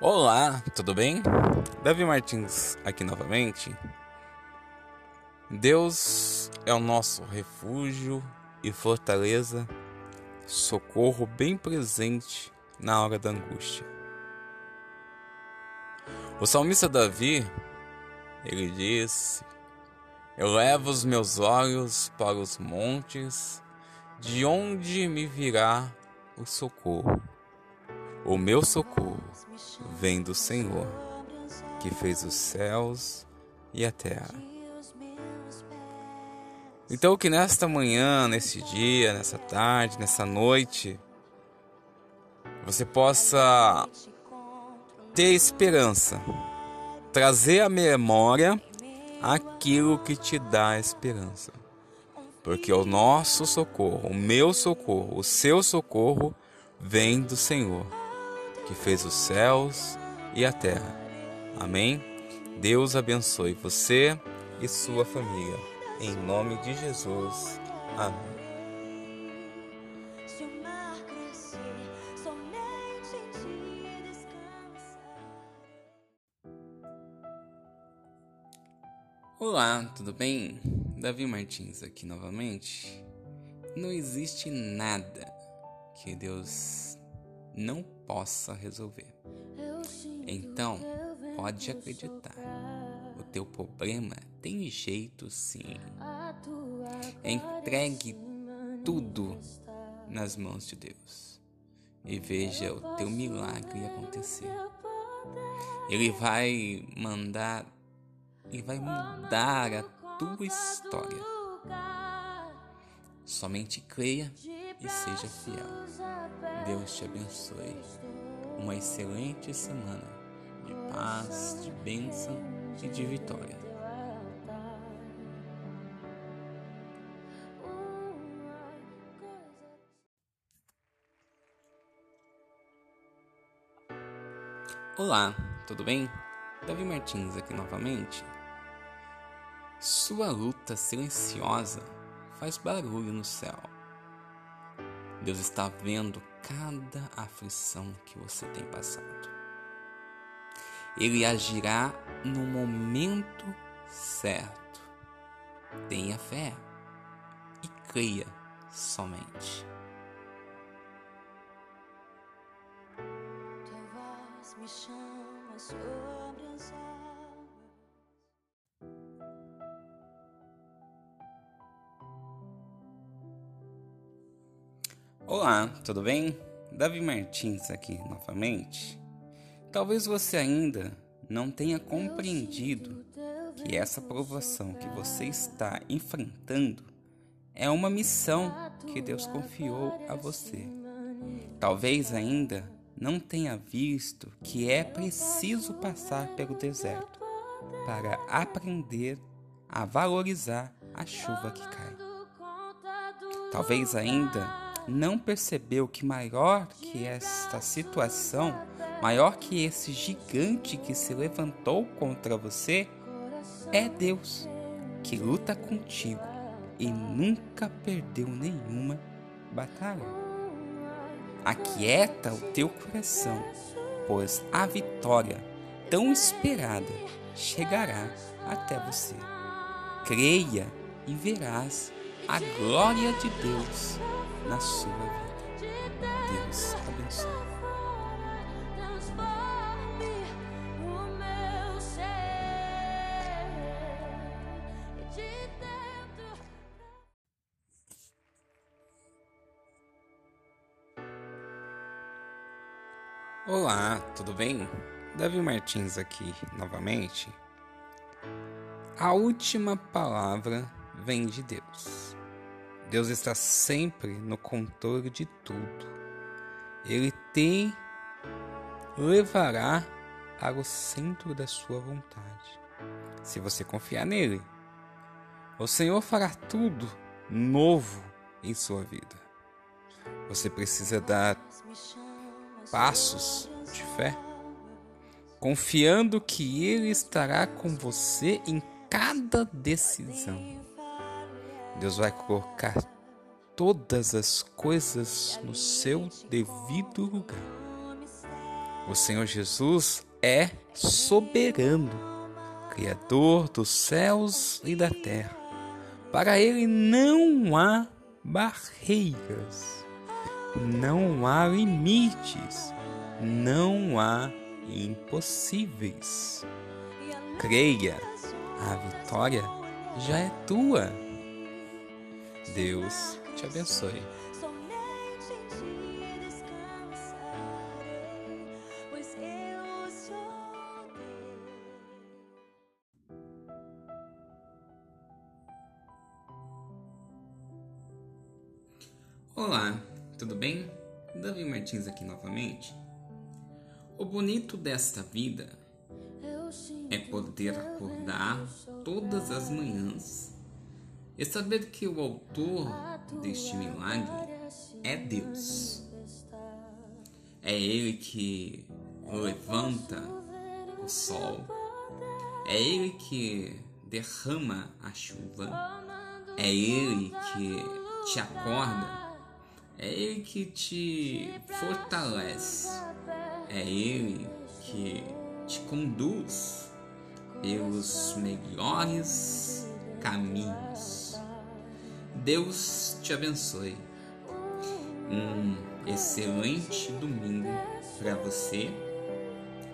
Olá, tudo bem? Davi Martins aqui novamente. Deus é o nosso refúgio e fortaleza, socorro bem presente na hora da angústia. O salmista Davi, ele disse: Eu levo os meus olhos para os montes, de onde me virá o socorro. O meu socorro vem do Senhor, que fez os céus e a terra. Então, que nesta manhã, nesse dia, nessa tarde, nessa noite, você possa ter esperança, trazer à memória aquilo que te dá esperança. Porque o nosso socorro, o meu socorro, o seu socorro vem do Senhor que fez os céus e a terra. Amém? Deus abençoe você e sua família. Em nome de Jesus. Amém. Olá, tudo bem? Davi Martins aqui novamente. Não existe nada que Deus não possa resolver. Então, pode acreditar. O teu problema tem jeito sim. Entregue tudo nas mãos de Deus e veja o teu milagre acontecer. Ele vai mandar, e vai mudar a tua história. Somente creia e seja fiel. Deus te abençoe. Uma excelente semana de paz, de bênção e de vitória. Olá, tudo bem? Davi Martins aqui novamente. Sua luta silenciosa faz barulho no céu Deus está vendo cada aflição que você tem passado. Ele agirá no momento certo. Tenha fé e creia somente. Olá, tudo bem? Davi Martins aqui novamente. Talvez você ainda não tenha compreendido que essa provação que você está enfrentando é uma missão que Deus confiou a você. Talvez ainda não tenha visto que é preciso passar pelo deserto para aprender a valorizar a chuva que cai. Talvez ainda não percebeu que maior que esta situação, maior que esse gigante que se levantou contra você, é Deus, que luta contigo e nunca perdeu nenhuma batalha. Aquieta o teu coração, pois a vitória tão esperada chegará até você. Creia e verás a glória de Deus na sua vida. Deus abençoe. Olá, tudo bem? Davi Martins aqui novamente. A última palavra vem de Deus. Deus está sempre no controle de tudo. Ele te levará para o centro da sua vontade. Se você confiar nele, o Senhor fará tudo novo em sua vida. Você precisa dar passos de fé, confiando que Ele estará com você em cada decisão. Deus vai colocar todas as coisas no seu devido lugar. O Senhor Jesus é soberano, Criador dos céus e da terra. Para Ele não há barreiras, não há limites, não há impossíveis. Creia, a vitória já é tua. Deus te abençoe. Olá, tudo bem? Davi Martins aqui novamente. O bonito desta vida é poder acordar todas as manhãs e saber que o autor deste milagre é Deus. É Ele que levanta o sol, é Ele que derrama a chuva, é Ele que te acorda é Ele que te fortalece. É Ele que te conduz pelos melhores caminhos. Deus te abençoe. Um excelente domingo para você,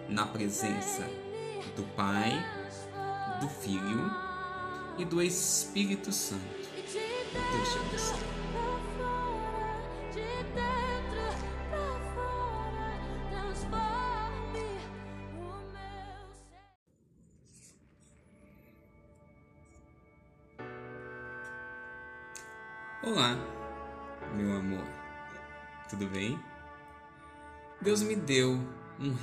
na presença do Pai, do Filho e do Espírito Santo. Deus te abençoe.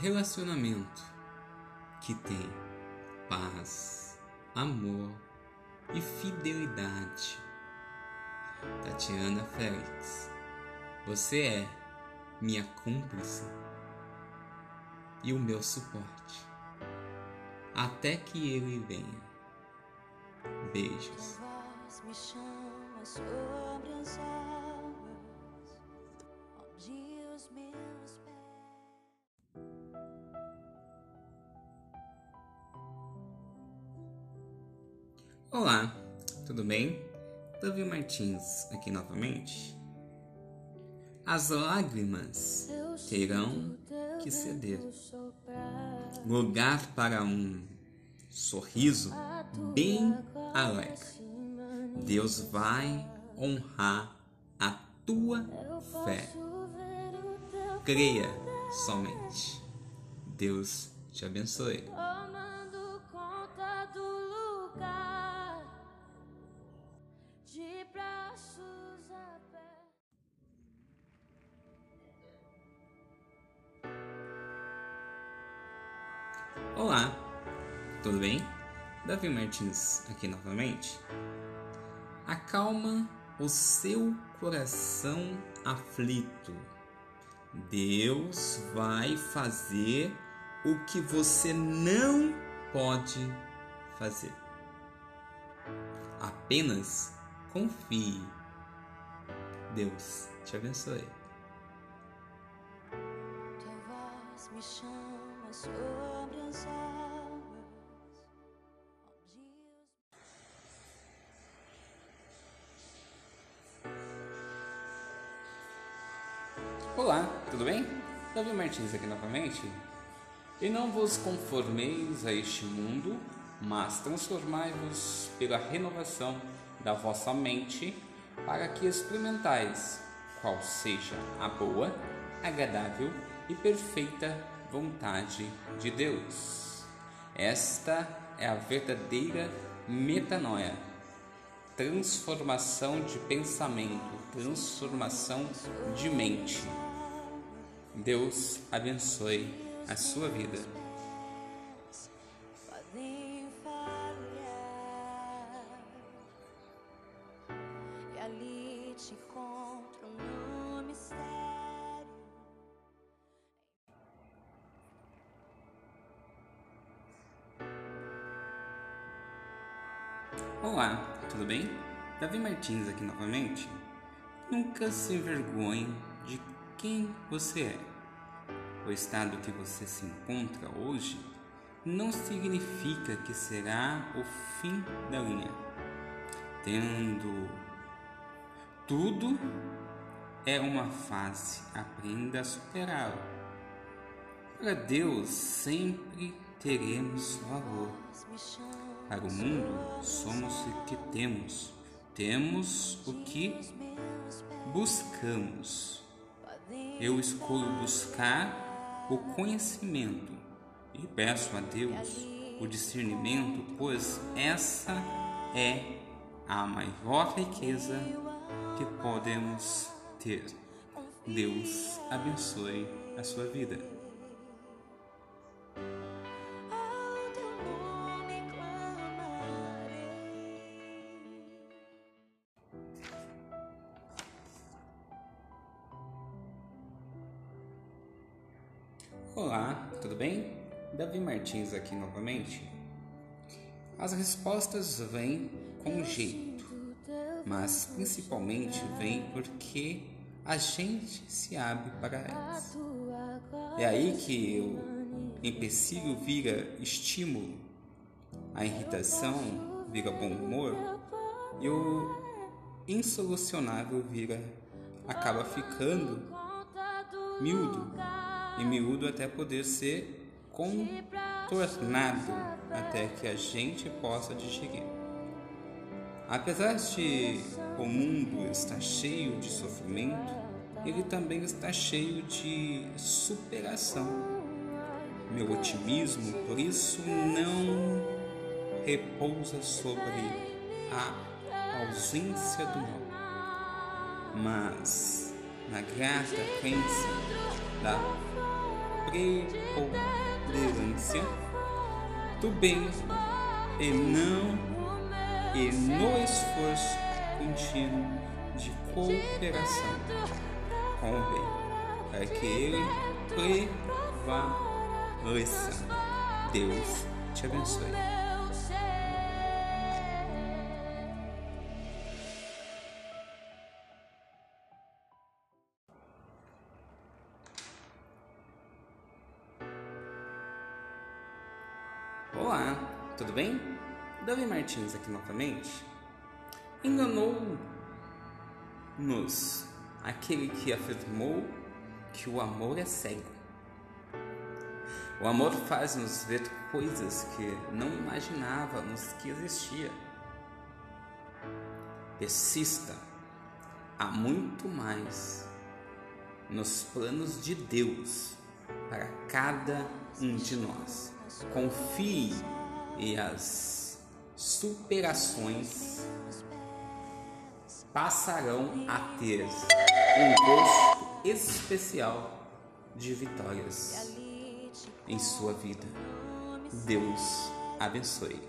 Relacionamento que tem paz, amor e fidelidade. Tatiana Félix, você é minha cúmplice e o meu suporte até que ele venha. Beijos bem? Davi Martins aqui novamente. As lágrimas terão que ceder. Lugar para um sorriso bem alegre. Deus vai honrar a tua fé. Creia somente. Deus te abençoe. Olá, tudo bem? Davi Martins aqui novamente acalma o seu coração aflito. Deus vai fazer o que você não pode fazer. Apenas confie. Deus te abençoe. Martins aqui novamente. E não vos conformeis a este mundo, mas transformai-vos pela renovação da vossa mente, para que experimentais qual seja a boa, agradável e perfeita vontade de Deus. Esta é a verdadeira metanoia, transformação de pensamento, transformação de mente. Deus abençoe a sua vida. Olá, tudo bem? Davi Martins aqui novamente. Nunca se envergonhe de quem você é. o estado que você se encontra hoje não significa que será o fim da linha. Tendo tudo é uma fase, aprenda a superá-la. Para Deus sempre teremos valor. Para o mundo somos o que temos, temos o que buscamos. Eu escolho buscar o conhecimento e peço a Deus o discernimento, pois essa é a maior riqueza que podemos ter. Deus abençoe a sua vida. Davi Martins aqui novamente. As respostas vêm com jeito, mas principalmente vêm porque a gente se abre para elas. É aí que o empecilho vira estímulo, a irritação vira bom humor e o insolucionável vira acaba ficando miúdo e miúdo até poder ser contornado até que a gente possa digerir. Apesar de o mundo estar cheio de sofrimento, ele também está cheio de superação. Meu otimismo, por isso, não repousa sobre a ausência do mal, mas na grata crença da do bem e não e no esforço contínuo de cooperação com o bem, para que ele prevaleça. Deus te abençoe. Olá, tudo bem? Davi Martins aqui novamente. Enganou-nos aquele que afirmou que o amor é cego. O amor faz-nos ver coisas que não imaginávamos que existia. Persista, há muito mais nos planos de Deus para cada um de nós. Confie e as superações passarão a ter um gosto especial de vitórias em sua vida. Deus abençoe.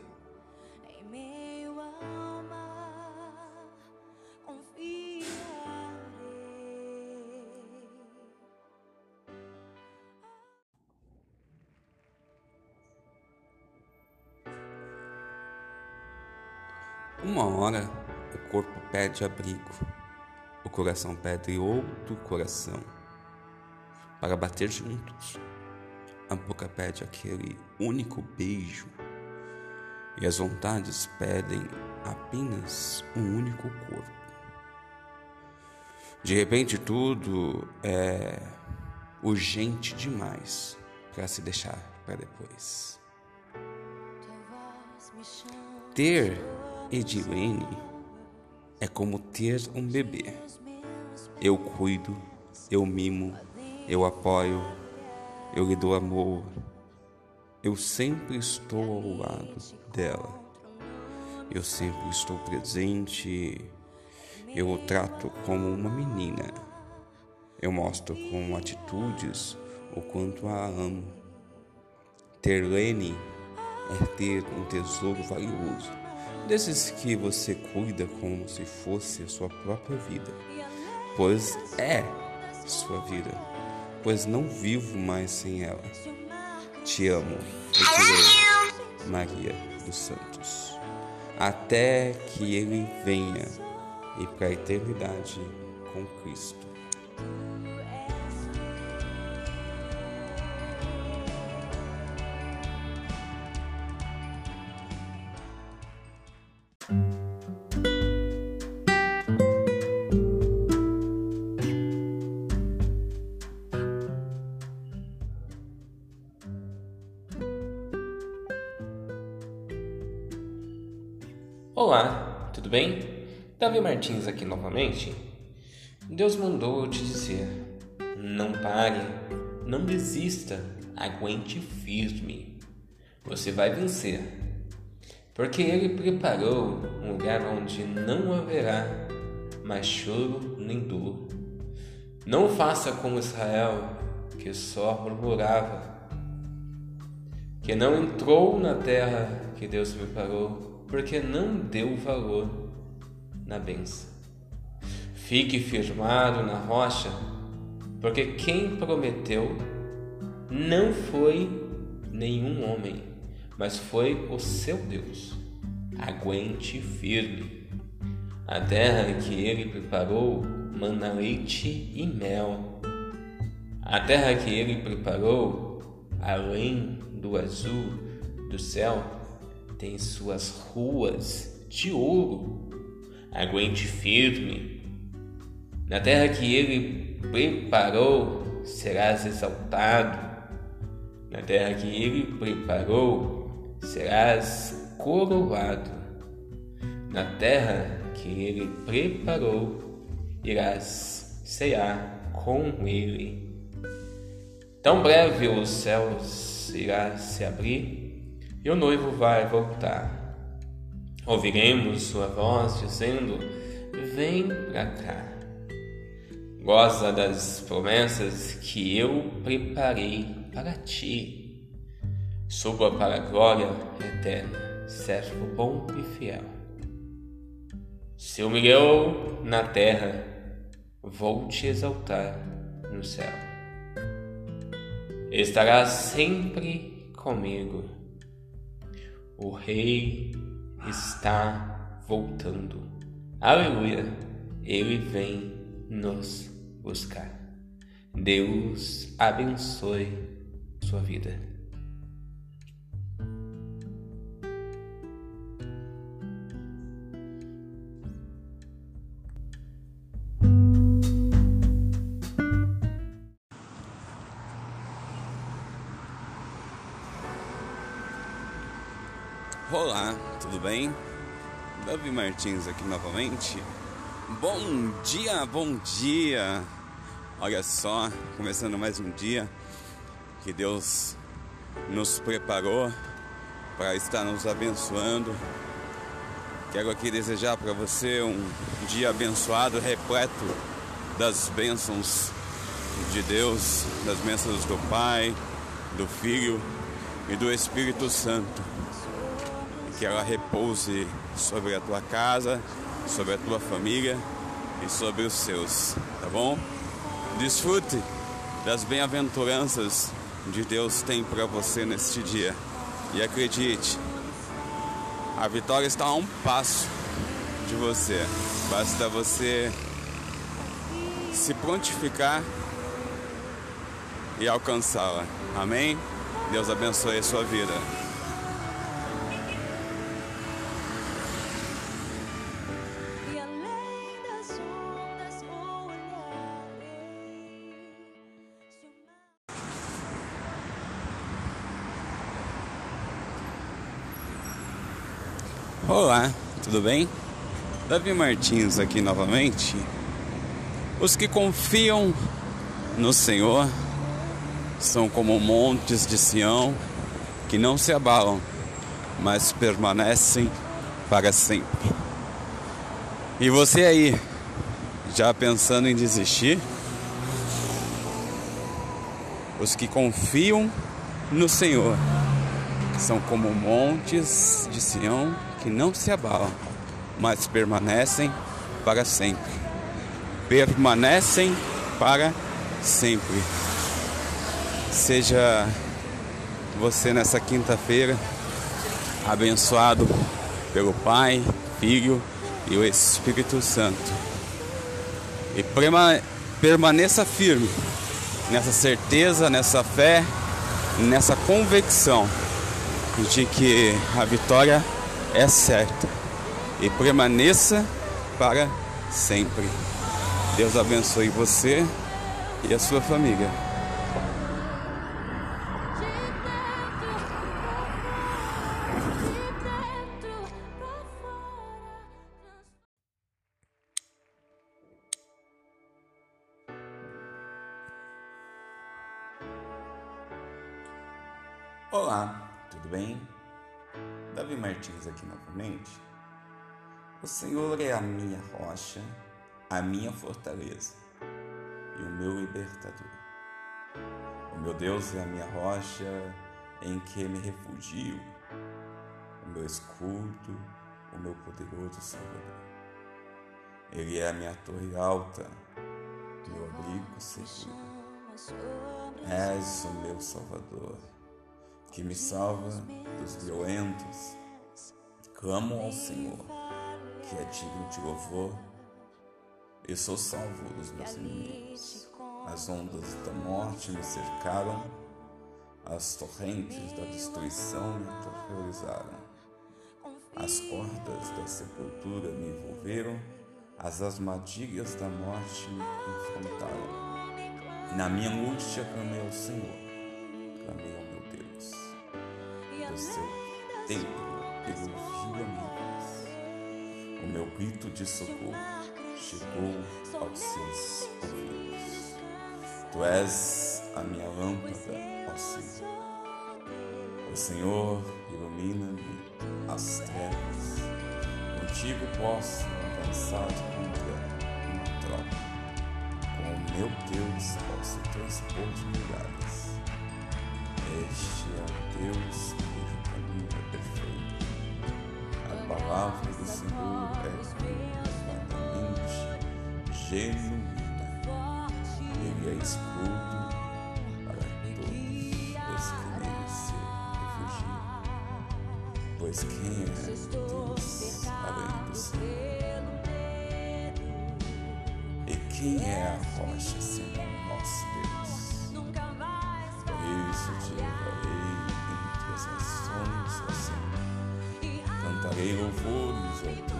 Uma hora o corpo pede abrigo, o coração pede outro coração para bater juntos. A boca pede aquele único beijo e as vontades pedem apenas um único corpo. De repente tudo é urgente demais para se deixar para depois. Ter Edilene é como ter um bebê. Eu cuido, eu mimo, eu apoio, eu lhe dou amor. Eu sempre estou ao lado dela. Eu sempre estou presente. Eu o trato como uma menina. Eu mostro com atitudes o quanto a amo. Ter Lene é ter um tesouro valioso desses que você cuida como se fosse a sua própria vida, pois é sua vida, pois não vivo mais sem ela. Te amo, Maria dos Santos, até que ele venha e para a eternidade com Cristo. Martins aqui novamente. Deus mandou eu te dizer: não pare, não desista, aguente firme. Você vai vencer, porque Ele preparou um lugar onde não haverá mais choro nem dor. Não faça como Israel, que só murmurava, que não entrou na terra que Deus preparou porque não deu valor na benção. Fique firmado na rocha, porque quem prometeu não foi nenhum homem, mas foi o seu Deus. Aguente firme. A terra que ele preparou manda leite e mel. A terra que ele preparou, além do azul do céu, tem suas ruas de ouro. Aguente firme. Na terra que ele preparou, serás exaltado. Na terra que ele preparou, serás coroado. Na terra que ele preparou, irás cear com ele. Tão breve os céus irá se abrir e o noivo vai voltar. Ouviremos sua voz dizendo: Vem pra cá. Goza das promessas que eu preparei para ti. Suba para a glória eterna, servo bom e fiel. Se humilhou na terra, vou te exaltar no céu. Estarás sempre comigo o Rei está voltando. Aleluia! Ele vem nos buscar. Deus abençoe sua vida. Olá, tudo bem? Davi Martins aqui novamente. Bom dia, bom dia! Olha só, começando mais um dia que Deus nos preparou para estar nos abençoando. Quero aqui desejar para você um dia abençoado, repleto das bênçãos de Deus, das bênçãos do Pai, do Filho e do Espírito Santo que ela repouse sobre a tua casa, sobre a tua família e sobre os seus, tá bom? Desfrute das bem-aventuranças de Deus tem para você neste dia. E acredite, a vitória está a um passo de você. Basta você se prontificar e alcançá-la. Amém? Deus abençoe a sua vida. Olá, tudo bem? Davi Martins aqui novamente. Os que confiam no Senhor são como montes de Sião que não se abalam, mas permanecem para sempre. E você aí, já pensando em desistir? Os que confiam no Senhor são como montes de Sião que não se abalam, mas permanecem para sempre. Permanecem para sempre. Seja você nessa quinta-feira abençoado pelo Pai, Filho e o Espírito Santo. E permaneça firme nessa certeza, nessa fé, nessa convicção de que a vitória é certa e permaneça para sempre. Deus abençoe você e a sua família. O Senhor é a minha rocha, a minha fortaleza e o meu libertador. O meu Deus é a minha rocha em que me refugio, o meu escudo, o meu poderoso Salvador. Ele é a minha torre alta, meu abrigo seguro. És o meu Salvador que me salva dos violentos. Clamo ao Senhor, que é digno de louvor. Eu sou salvo dos meus inimigos. As ondas da morte me cercaram, as torrentes da destruição me aterrorizaram. As cordas da sepultura me envolveram, as armadilhas da morte me confrontaram. Na minha angústia clamei ao Senhor, clamei ao meu Deus do seu templo ele ouviu a minha. O meu grito de socorro chegou aos seus ouvidos. Tu és a minha lâmpada, ó Senhor. O Senhor ilumina-me as trevas. Contigo posso avançar contra uma tropa. Com o meu Deus posso transpor de lugares. Este é o Deus cujo palavra do Senhor é completamente genuína. Ele é escudo para todos os que nele se refugiam. Pois quem é Deus além do Senhor? E quem é a rocha senão nosso Deus? Por isso te Cantarei louvores ao teu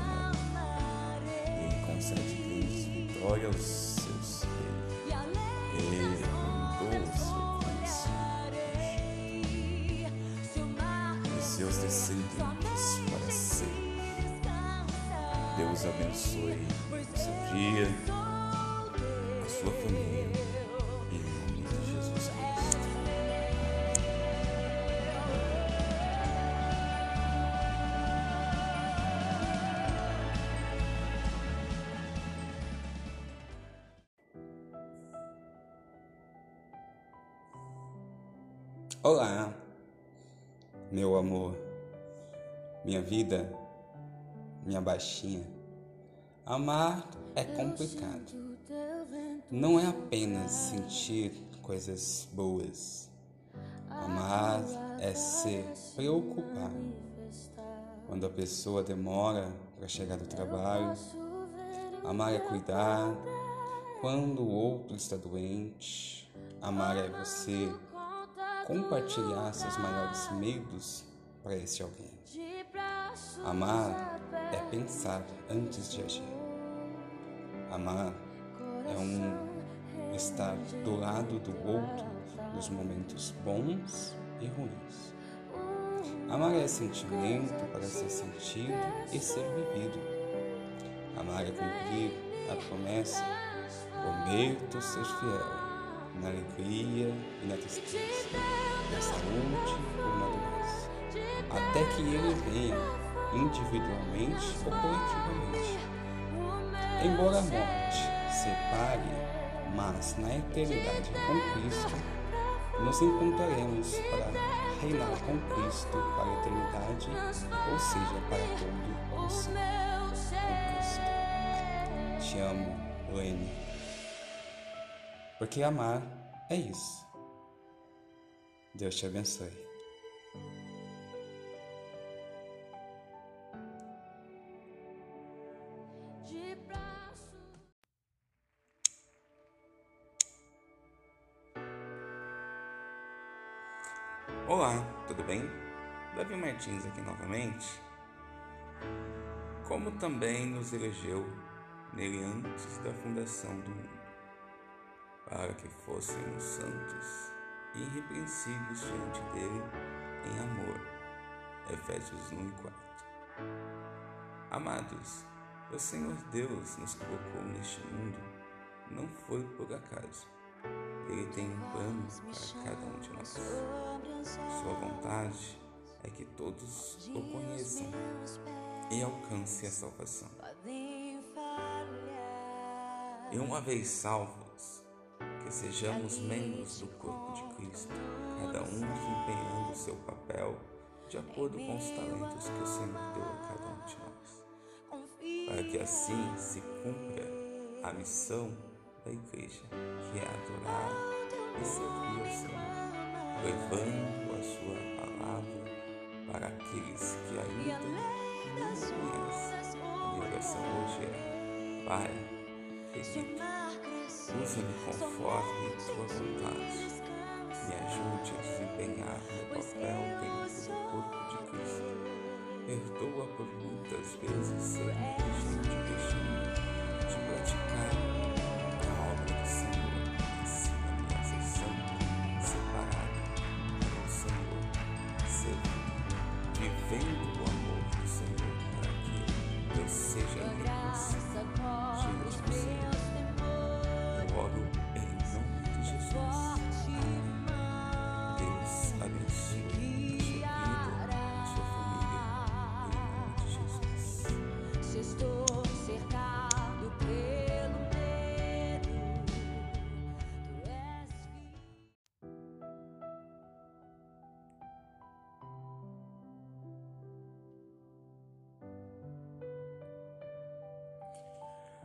nome. Ele concede grandes vitórias aos seus reis. Ele mandou seu conhecido e seus descendentes para sempre. Deus abençoe o seu dia, a sua família, Olá, meu amor, minha vida, minha baixinha. Amar é complicado. Não é apenas sentir coisas boas. Amar é se preocupar. Quando a pessoa demora para chegar do trabalho, amar é cuidar. Quando o outro está doente, amar é você compartilhar seus maiores medos para esse alguém. Amar é pensar antes de agir. Amar é um estar do lado do outro nos momentos bons e ruins. Amar é sentimento para ser sentido e ser vivido. Amar é cumprir a promessa, prometo ser fiel na alegria e na tristeza, na saúde ou na doença, até que ele venha individualmente ou coletivamente. Embora a morte separe, mas na eternidade com Cristo, nos encontraremos para reinar com Cristo para a eternidade, ou seja, para todo o sempre com Cristo. Te amo, Lene. Porque amar é isso. Deus te abençoe. Olá, tudo bem? Davi Martins aqui novamente. Como também nos elegeu nele antes da fundação do mundo para que fôssemos santos e irrepreensíveis diante dele em amor. Efésios 1 e 4. Amados, o Senhor Deus nos colocou neste mundo não foi por acaso, Ele tem um plano para cada um de nós. Sua vontade é que todos o conheçam e alcancem a salvação. E uma vez salvos, que sejamos membros do corpo de Cristo, cada um desempenhando o seu papel de acordo com os talentos que o Senhor deu a cada um de nós, para que assim se cumpra a missão da igreja, que é adorar e servir ao Senhor, levando a sua palavra para aqueles que ainda não conhecem. A minha oração hoje é, Pai, repita, usa-me conforme tua vontade. Me ajude a desempenhar meu papel dentro do corpo de Cristo. Perdoa por muitas vezes ser negligente, deixando de praticar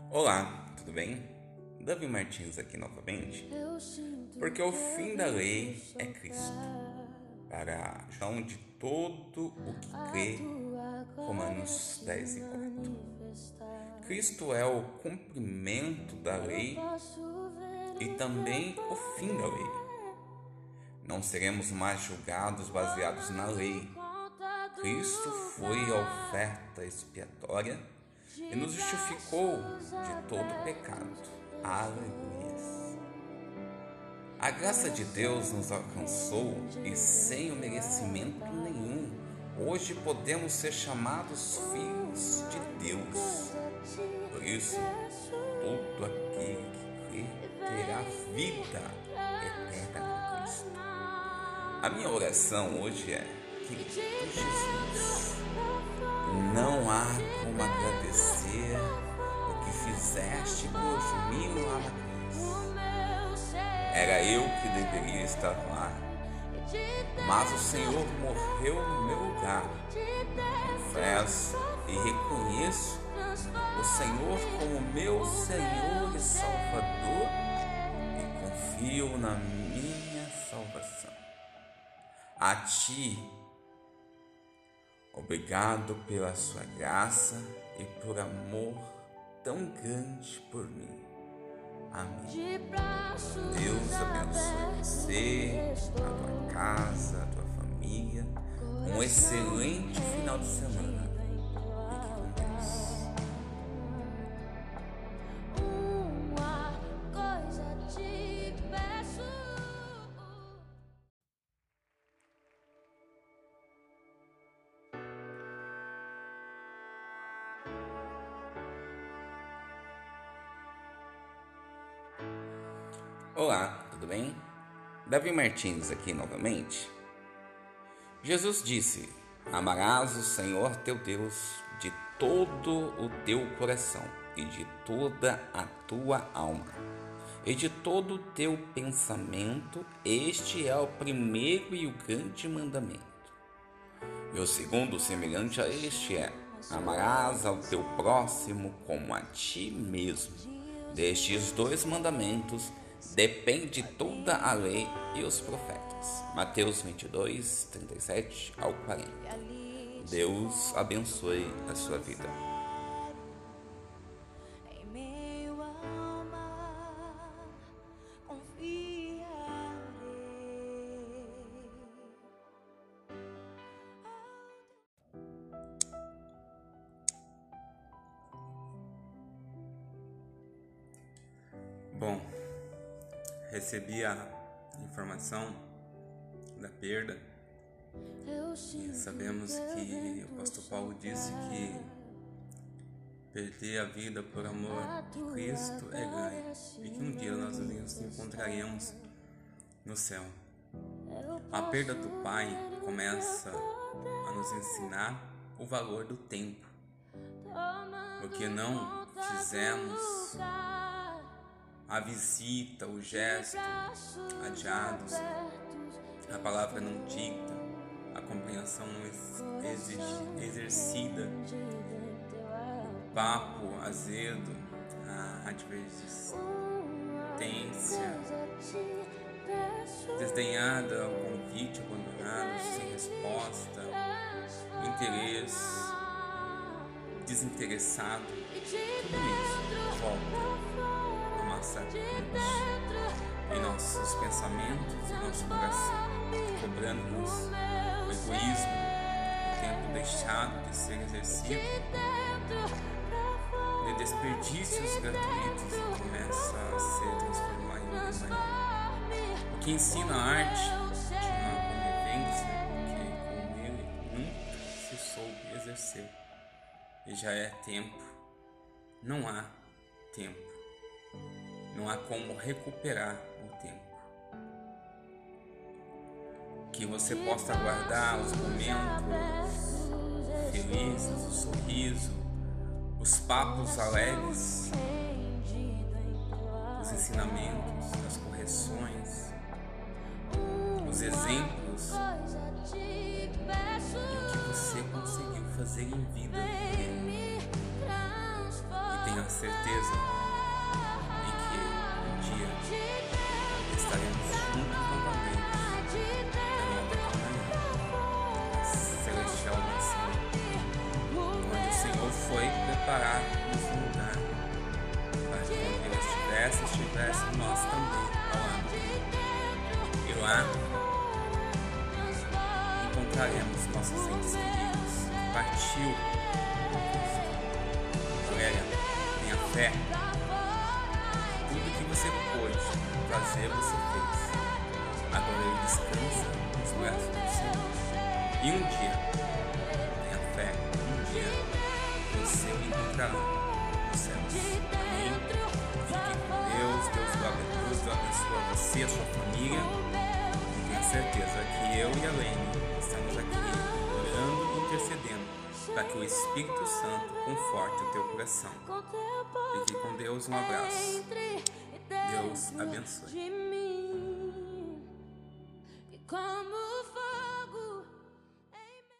Olá, tudo bem? Davi Martins aqui novamente. Porque o fim da lei é Cristo, para João de todo o que crê, Romanos 10 e 4. Cristo é o cumprimento da lei e também o fim da lei. Não seremos mais julgados baseados na lei. Cristo foi a oferta expiatória e nos justificou de todo pecado. Aleluia. A graça de Deus nos alcançou e sem o merecimento nenhum, hoje podemos ser chamados filhos de Deus. Por isso, todo aquele que crê terá vida eterna em Cristo. A minha oração hoje é: Querido Jesus, não há fizeste por mim lá na cruz. Era eu que deveria estar lá, mas o Senhor morreu no meu lugar. Confesso e reconheço o Senhor como meu Senhor e Salvador e confio na minha salvação. A Ti Obrigado pela sua graça e por amor tão grande por mim. Amém. Deus abençoe você, a tua casa, a tua família. Um excelente final de semana. Olá, tudo bem? Davi Martins aqui novamente. Jesus disse: Amarás o Senhor teu Deus de todo o teu coração e de toda a tua alma e de todo o teu pensamento. Este é o primeiro e o grande mandamento. E o segundo, semelhante a este, é: Amarás ao teu próximo como a ti mesmo. Destes dois mandamentos depende toda a lei e os profetas. Mateus 22, 37 ao 40. Deus abençoe a sua vida. Recebi a informação da perda. E sabemos que o pastor Paulo disse que perder a vida por amor de Cristo é ganho e que um dia nós nos encontraremos no céu. A perda do Pai começa a nos ensinar o valor do tempo, porque não fizemos a visita, o gesto adiados, a palavra não dita, a compreensão não exercida, o papo azedo, a advertência desdenhada, o convite abandonado sem resposta, interesse. Desinteressado, tudo isso. Volta a nossa em nossos pensamentos, em nosso coração, cobrando-nos o egoísmo, o tempo deixado de ser exercido, de desperdícios gratuitos e começa a ser transformado em humano. O que ensina a arte de uma convivência que com ele nunca se soube exercer. E já é tempo, não há tempo, não há como recuperar o tempo. Que você possa guardar os momentos felizes, o sorriso, os papos alegres, os ensinamentos, as correções, os exemplos e o que você conseguiu fazer em vida. E tenha certeza dia estaremos juntos novamente na manhã, celestial onde o Senhor foi preparar-nos um lugar para que quando Ele estivesse, estivesse nós também ao lado. E lá encontraremos nossos entes queridos que partiu. Valéria, tenha fé. Tudo que você fez. Agora ele descansa nos braços do Senhor. E um dia, tenha fé, um dia você o encontrará nos céus. Amém? Fique com Deus, Deus abençoe, Deus abençoe você, a sua família. E tenha certeza que eu e a Lene estamos aqui orando e intercedendo para que o Espírito Santo conforte o teu coração. Fique com Deus, um abraço. Deus abençoe.